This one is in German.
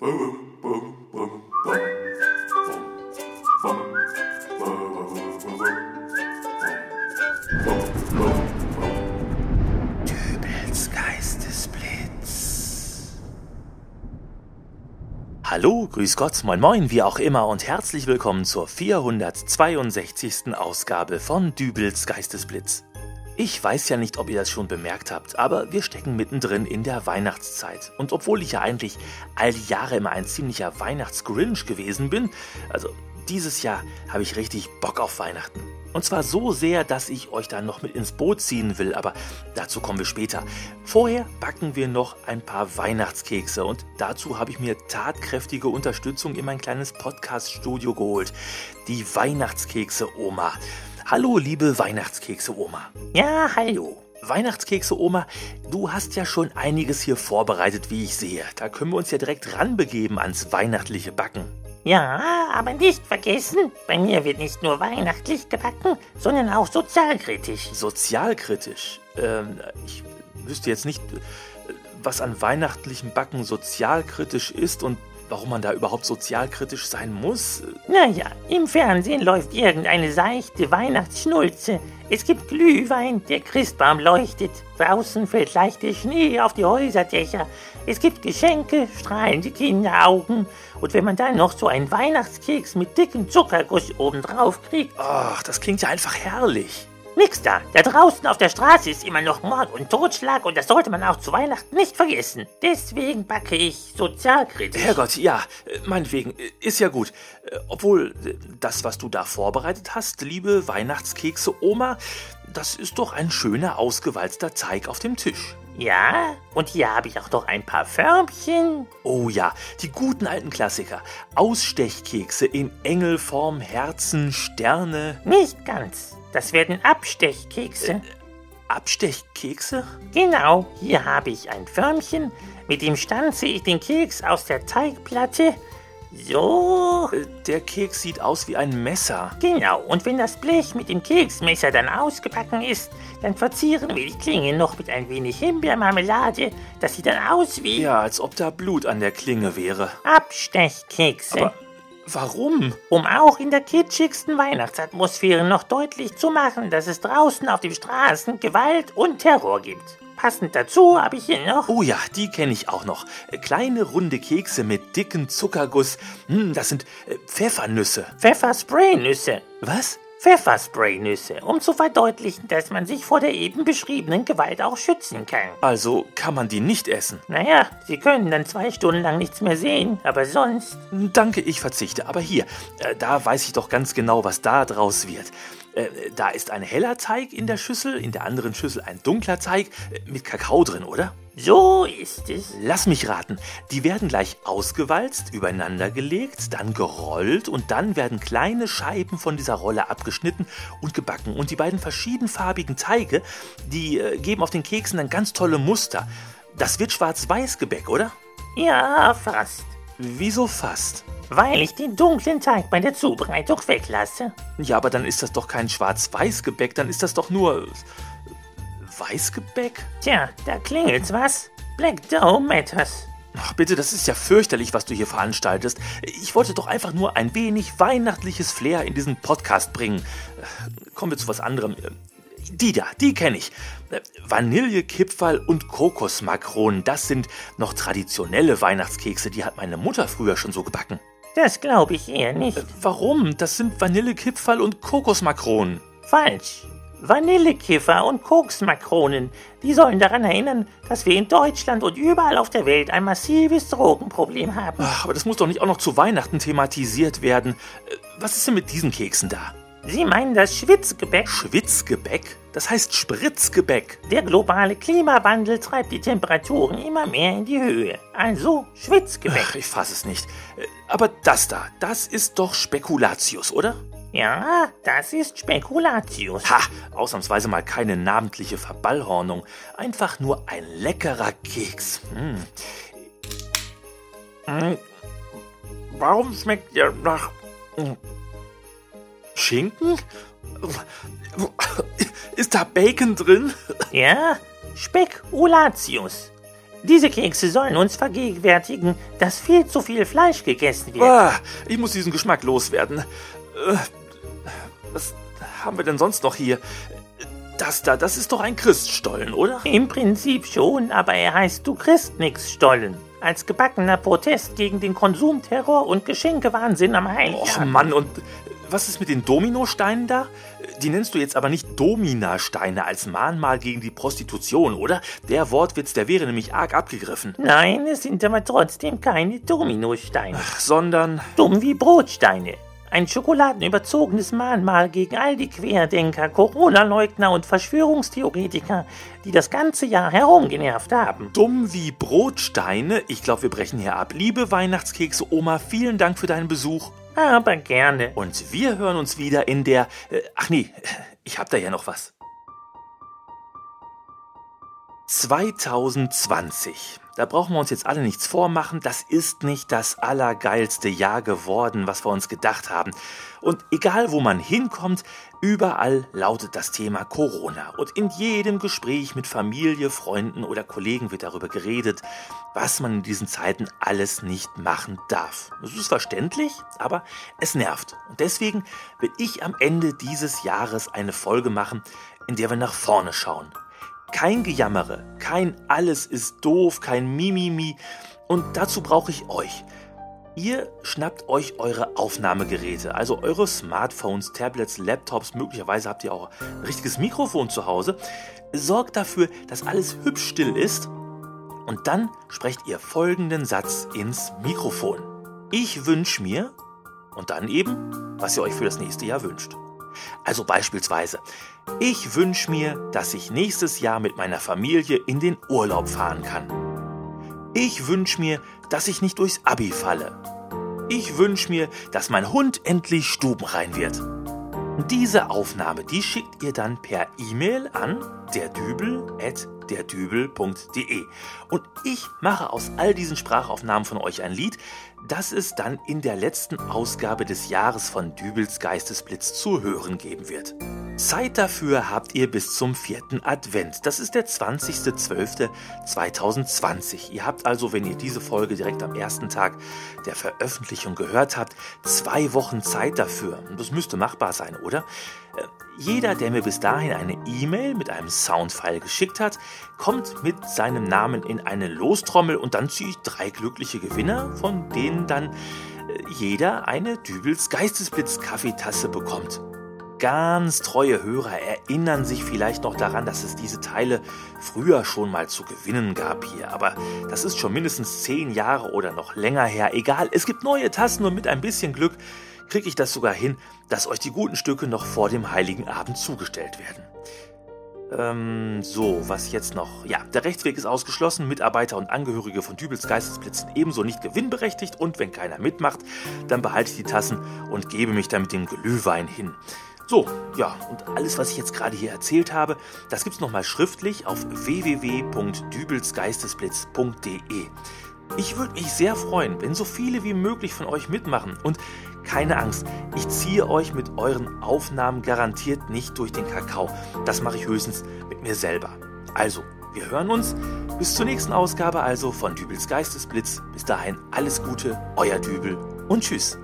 Dübels Geistesblitz. Hallo, grüß Gott, moin moin, wie auch immer und herzlich willkommen zur 462. Ausgabe von Dübels Geistesblitz. Ich weiß ja nicht, ob ihr das schon bemerkt habt, aber wir stecken mittendrin in der Weihnachtszeit. Und obwohl ich ja eigentlich all die Jahre immer ein ziemlicher Weihnachtsgrinch gewesen bin, also dieses Jahr habe ich richtig Bock auf Weihnachten. Und zwar so sehr, dass ich euch da noch mit ins Boot ziehen will, aber dazu kommen wir später. Vorher backen wir noch ein paar Weihnachtskekse und dazu habe ich mir tatkräftige Unterstützung in mein kleines Podcast-Studio geholt. Die Weihnachtskekse Oma. Hallo, liebe Weihnachtskekse Oma. Ja, hallo. Weihnachtskekse Oma, du hast ja schon einiges hier vorbereitet, wie ich sehe. Da können wir uns ja direkt ranbegeben ans weihnachtliche Backen. Ja, aber nicht vergessen, bei mir wird nicht nur weihnachtlich gebacken, sondern auch sozialkritisch. Sozialkritisch? Ähm, ich wüsste jetzt nicht, äh, was an weihnachtlichem Backen sozialkritisch ist und warum man da überhaupt sozialkritisch sein muss. Naja, im Fernsehen läuft irgendeine seichte Weihnachtsschnulze. Es gibt Glühwein, der Christbaum leuchtet. Draußen fällt leichter Schnee auf die Häuserdächer. Es gibt Geschenke, strahlende Kinderaugen. Und wenn man dann noch so einen Weihnachtskeks mit dickem Zuckerguss obendrauf kriegt. Ach, das klingt ja einfach herrlich. Nix da. Da draußen auf der Straße ist immer noch Mord und Totschlag und das sollte man auch zu Weihnachten nicht vergessen. Deswegen backe ich sozialkritisch. Herrgott, ja, meinetwegen, ist ja gut. Äh, Obwohl, äh, das, was du da vorbereitet hast, liebe Weihnachtskekse Oma, das ist doch ein schöner, ausgewalzter Teig auf dem Tisch. Ja, und hier habe ich auch noch ein paar Förmchen. Oh ja, die guten alten Klassiker. Ausstechkekse in Engelform, Herzen, Sterne. Nicht ganz. Das werden Abstechkekse. Abstechkekse? Genau, hier habe ich ein Förmchen. Mit dem stanze ich den Keks aus der Teigplatte. So, Äh, Der Keks sieht aus wie ein Messer. genau. Und wenn das Blech mit dem Keksmesser dann ausgebacken ist, dann verzieren wir die Klinge noch mit ein wenig Himbeermarmelade. Das sieht dann aus wie Ja, als ob da Blut an der Klinge wäre. Abstechkekse. Aber warum? um auch in der kitschigsten Weihnachtsatmosphäre noch deutlich zu machen, dass es draußen auf den Straßen Gewalt und Terror gibt. Passend dazu habe ich hier noch Oh ja, die kenne ich auch noch. Kleine runde Kekse mit dicken Zuckerguss. Hm, das sind äh, Pfeffernüsse. Pfefferspraynüsse. Was? Pfefferspraynüsse, um zu verdeutlichen, dass man sich vor der eben beschriebenen Gewalt auch schützen kann. Also kann man die nicht essen. Naja, Sie können dann zwei Stunden lang nichts mehr sehen, aber sonst. Danke, ich verzichte. Aber hier, äh, da weiß ich doch ganz genau, was da draus wird. Äh, da ist ein heller Teig in der Schüssel, in der anderen Schüssel ein dunkler Teig äh, mit Kakao drin, oder? So ist es. Lass mich raten. Die werden gleich ausgewalzt, übereinander gelegt, dann gerollt und dann werden kleine Scheiben von dieser Rolle abgeschnitten und gebacken. Und die beiden verschiedenfarbigen Teige, die äh, geben auf den Keksen dann ganz tolle Muster. Das wird Schwarz-Weiß-Gebäck, oder? Ja, fast. Wieso fast? Weil ich den dunklen Teig bei der Zubereitung weglasse. Ja, aber dann ist das doch kein Schwarz-Weiß-Gebäck, dann ist das doch nur Weißgebäck? Tja, da klingelt's was. Black Dough Matters. Ach bitte, das ist ja fürchterlich, was du hier veranstaltest. Ich wollte doch einfach nur ein wenig weihnachtliches Flair in diesen Podcast bringen. Äh, Kommen wir zu was anderem. Äh, Die da, die kenne ich. Äh, Vanillekipferl und Kokosmakronen, das sind noch traditionelle Weihnachtskekse, die hat meine Mutter früher schon so gebacken. Das glaube ich eher nicht. Warum? Das sind Vanillekipferl und Kokosmakronen. Falsch. Vanillekiffer und Koksmakronen, die sollen daran erinnern, dass wir in Deutschland und überall auf der Welt ein massives Drogenproblem haben. Ach, aber das muss doch nicht auch noch zu Weihnachten thematisiert werden. Äh, Was ist denn mit diesen Keksen da? Sie meinen das Schwitzgebäck? Schwitzgebäck? Das heißt Spritzgebäck. Der globale Klimawandel treibt die Temperaturen immer mehr in die Höhe. Also Schwitzgebäck. Ach, ich fass es nicht. Äh, Aber das da, das ist doch Spekulatius, oder? Ja, das ist Spekulatius. Ha, ausnahmsweise mal keine namentliche Verballhornung. Einfach nur ein leckerer Keks. Hm. Hm. Warum schmeckt der nach... Schinken? Ist da Bacon drin? Ja, Spekulatius. Diese Kekse sollen uns vergegenwärtigen, dass viel zu viel Fleisch gegessen wird. Ah, ich muss diesen Geschmack loswerden. Äh, was haben wir denn sonst noch hier? Das da, das ist doch ein Christstollen, oder? Im Prinzip schon, aber er heißt Du kriegst nix Stollen. Als gebackener Protest gegen den Konsumterror und Geschenkewahnsinn am Och Heiligabend. Mann, und was ist mit den Dominosteinen da? Die nennst du jetzt aber nicht Dominasteine als Mahnmal gegen die Prostitution, oder? Der Wortwitz, der wäre nämlich arg abgegriffen. Nein, es sind aber trotzdem keine Dominosteine. Sondern, Dumm wie Brotsteine. Ein schokoladenüberzogenes Mahnmal gegen all die Querdenker, Corona-Leugner und Verschwörungstheoretiker, die das ganze Jahr herumgenervt haben. dumm wie Brotsteine. Ich glaube, wir brechen hier ab. Liebe Weihnachtskekse, Oma, vielen Dank für deinen Besuch. Aber gerne. Und wir hören uns wieder in der. Äh, ach nee, ich hab da ja noch was. 2020. Da brauchen wir uns jetzt alle nichts vormachen. Das ist nicht das allergeilste Jahr geworden, was wir uns gedacht haben. Und egal wo man hinkommt, überall lautet das Thema Corona. Und in jedem Gespräch mit Familie, Freunden oder Kollegen wird darüber geredet, was man in diesen Zeiten alles nicht machen darf. Das ist verständlich, aber es nervt. Und deswegen will ich am Ende dieses Jahres eine Folge machen, in der wir nach vorne schauen. Kein Gejammere, kein Alles ist doof, kein Mimimi. Und dazu brauche ich euch. Ihr schnappt euch eure Aufnahmegeräte, also eure Smartphones, Tablets, Laptops, möglicherweise habt ihr auch ein richtiges Mikrofon zu Hause. Sorgt dafür, dass alles hübsch still ist und dann sprecht ihr folgenden Satz ins Mikrofon. Ich wünsche mir und dann eben, was ihr euch für das nächste Jahr wünscht. Also beispielsweise, ich wünsche mir, dass ich nächstes Jahr mit meiner Familie in den Urlaub fahren kann. Ich wünsche mir, dass ich nicht durchs Abi falle. Ich wünsche mir, dass mein Hund endlich stubenrein wird. Diese Aufnahme, die schickt ihr dann per E-Mail an derdübel.derdübel.de. Und ich mache aus all diesen Sprachaufnahmen von euch ein Lied, das es dann in der letzten Ausgabe des Jahres von Dübels Geistesblitz zu hören geben wird. Zeit dafür habt ihr bis zum vierten Advent. Das ist der 20.12.2020. Ihr habt also, wenn ihr diese Folge direkt am ersten Tag der Veröffentlichung gehört habt, zwei Wochen Zeit dafür. Und das müsste machbar sein, oder? Äh, Jeder, der mir bis dahin eine E-Mail mit einem Soundfile geschickt hat, kommt mit seinem Namen in eine Lostrommel und dann ziehe ich drei glückliche Gewinner, von denen dann äh, jeder eine Dübels Geistesblitz Kaffeetasse bekommt. Ganz treue Hörer erinnern sich vielleicht noch daran, dass es diese Teile früher schon mal zu gewinnen gab hier, aber das ist schon mindestens zehn Jahre oder noch länger her. Egal, es gibt neue Tassen und mit ein bisschen Glück kriege ich das sogar hin, dass euch die guten Stücke noch vor dem Heiligen Abend zugestellt werden. Ähm, so, was jetzt noch? Ja, der Rechtsweg ist ausgeschlossen, Mitarbeiter und Angehörige von Dübels Geistesblitzen ebenso nicht gewinnberechtigt und wenn keiner mitmacht, dann behalte ich die Tassen und gebe mich dann mit dem Glühwein hin. So, ja, und alles, was ich jetzt gerade hier erzählt habe, das gibt's nochmal schriftlich auf www.dübelsgeistesblitz.de. Ich würde mich sehr freuen, wenn so viele wie möglich von euch mitmachen. Und keine Angst, ich ziehe euch mit euren Aufnahmen garantiert nicht durch den Kakao. Das mache ich höchstens mit mir selber. Also, wir hören uns. Bis zur nächsten Ausgabe also von Dübels Geistesblitz. Bis dahin alles Gute, euer Dübel und tschüss.